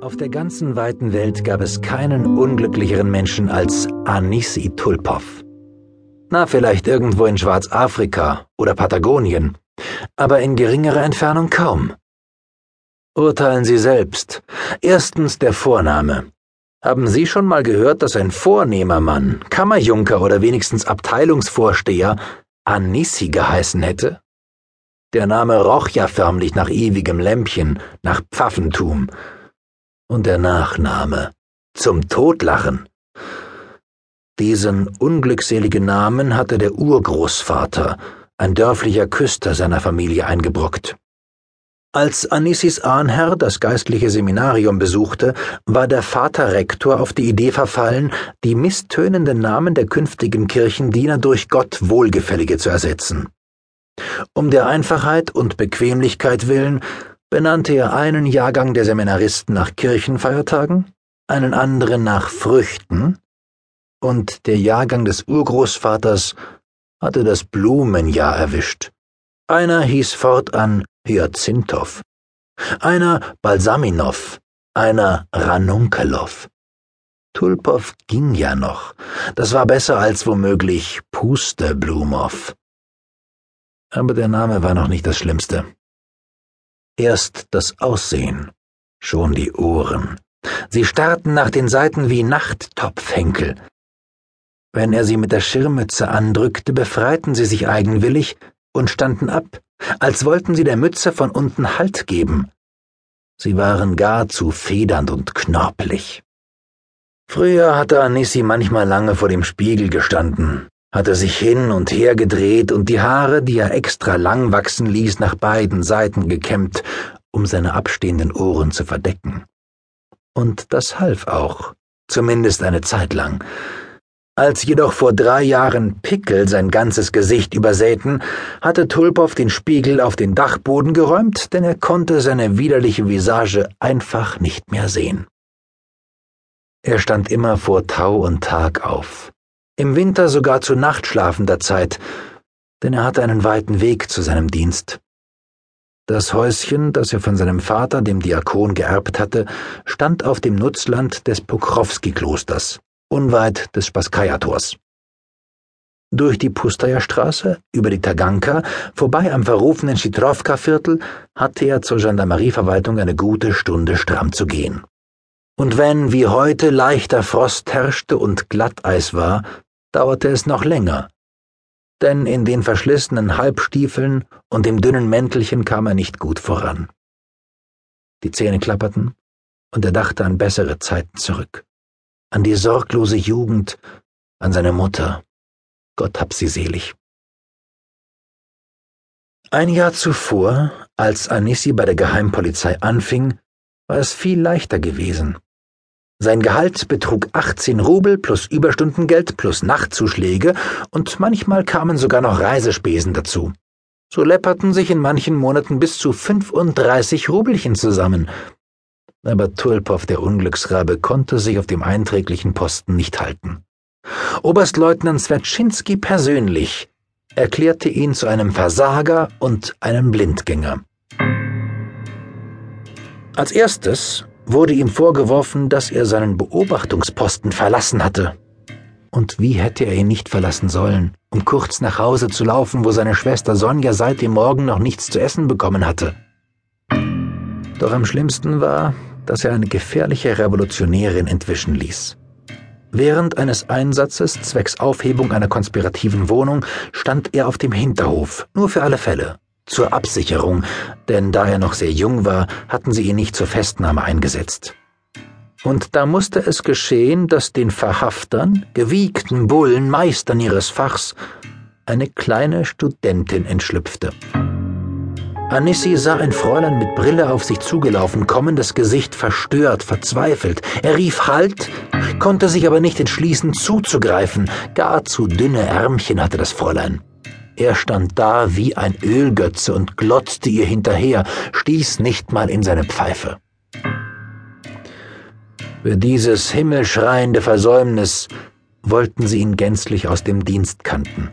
Auf der ganzen weiten Welt gab es keinen unglücklicheren Menschen als Anisi Tulpov. Na, vielleicht irgendwo in Schwarzafrika oder Patagonien, aber in geringerer Entfernung kaum. Urteilen Sie selbst. Erstens der Vorname. Haben Sie schon mal gehört, dass ein vornehmer Mann, Kammerjunker oder wenigstens Abteilungsvorsteher Anisi geheißen hätte? Der Name roch ja förmlich nach ewigem Lämpchen, nach Pfaffentum. Und der Nachname zum Totlachen. Diesen unglückseligen Namen hatte der Urgroßvater, ein dörflicher Küster seiner Familie eingebrockt. Als Anisis Ahnherr das geistliche Seminarium besuchte, war der Vater Rektor auf die Idee verfallen, die misstönenden Namen der künftigen Kirchendiener durch Gott Wohlgefällige zu ersetzen. Um der Einfachheit und Bequemlichkeit willen benannte er einen Jahrgang der Seminaristen nach Kirchenfeiertagen, einen anderen nach Früchten, und der Jahrgang des Urgroßvaters hatte das Blumenjahr erwischt. Einer hieß fortan Hyazinthow, einer Balsaminow, einer Ranunkelow. Tulpow ging ja noch, das war besser als womöglich Pusteblumow. Aber der Name war noch nicht das Schlimmste. Erst das Aussehen, schon die Ohren. Sie starrten nach den Seiten wie Nachttopfhenkel. Wenn er sie mit der Schirmmütze andrückte, befreiten sie sich eigenwillig und standen ab, als wollten sie der Mütze von unten Halt geben. Sie waren gar zu federnd und knorpelig. Früher hatte Anissi manchmal lange vor dem Spiegel gestanden, hatte sich hin und her gedreht und die Haare, die er extra lang wachsen ließ, nach beiden Seiten gekämmt, um seine abstehenden Ohren zu verdecken. Und das half auch, zumindest eine Zeit lang, als jedoch vor drei Jahren Pickel sein ganzes Gesicht übersäten, hatte Tulpow den Spiegel auf den Dachboden geräumt, denn er konnte seine widerliche Visage einfach nicht mehr sehen. Er stand immer vor Tau und Tag auf, im Winter sogar zu nachtschlafender Zeit, denn er hatte einen weiten Weg zu seinem Dienst. Das Häuschen, das er von seinem Vater, dem Diakon, geerbt hatte, stand auf dem Nutzland des Pokrowski-Klosters unweit des Spaskaya-Tors. Durch die Pustaja-Straße, über die Taganka, vorbei am verrufenen Schitrovka-Viertel, hatte er zur Gendarmerieverwaltung eine gute Stunde stramm zu gehen. Und wenn wie heute leichter Frost herrschte und Glatteis war, dauerte es noch länger, denn in den verschlissenen Halbstiefeln und dem dünnen Mäntelchen kam er nicht gut voran. Die Zähne klapperten, und er dachte an bessere Zeiten zurück an die sorglose Jugend, an seine Mutter. Gott hab sie selig. Ein Jahr zuvor, als Anissi bei der Geheimpolizei anfing, war es viel leichter gewesen. Sein Gehalt betrug 18 Rubel plus Überstundengeld plus Nachtzuschläge und manchmal kamen sogar noch Reisespesen dazu. So läpperten sich in manchen Monaten bis zu 35 Rubelchen zusammen, aber Tulpow, der Unglücksrabe, konnte sich auf dem einträglichen Posten nicht halten. Oberstleutnant Swetschinski persönlich erklärte ihn zu einem Versager und einem Blindgänger. Als erstes wurde ihm vorgeworfen, dass er seinen Beobachtungsposten verlassen hatte. Und wie hätte er ihn nicht verlassen sollen, um kurz nach Hause zu laufen, wo seine Schwester Sonja seit dem Morgen noch nichts zu essen bekommen hatte? Doch am schlimmsten war, dass er eine gefährliche Revolutionärin entwischen ließ. Während eines Einsatzes zwecks Aufhebung einer konspirativen Wohnung stand er auf dem Hinterhof, nur für alle Fälle, zur Absicherung, denn da er noch sehr jung war, hatten sie ihn nicht zur Festnahme eingesetzt. Und da musste es geschehen, dass den Verhaftern, gewiegten Bullen, Meistern ihres Fachs, eine kleine Studentin entschlüpfte. Anissi sah ein Fräulein mit Brille auf sich zugelaufen kommen, das Gesicht verstört, verzweifelt. Er rief Halt, konnte sich aber nicht entschließen, zuzugreifen. Gar zu dünne Ärmchen hatte das Fräulein. Er stand da wie ein Ölgötze und glotzte ihr hinterher, stieß nicht mal in seine Pfeife. Für dieses himmelschreiende Versäumnis wollten sie ihn gänzlich aus dem Dienst kannten.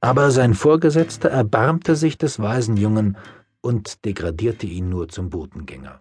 Aber sein Vorgesetzter erbarmte sich des weisen Jungen und degradierte ihn nur zum Botengänger.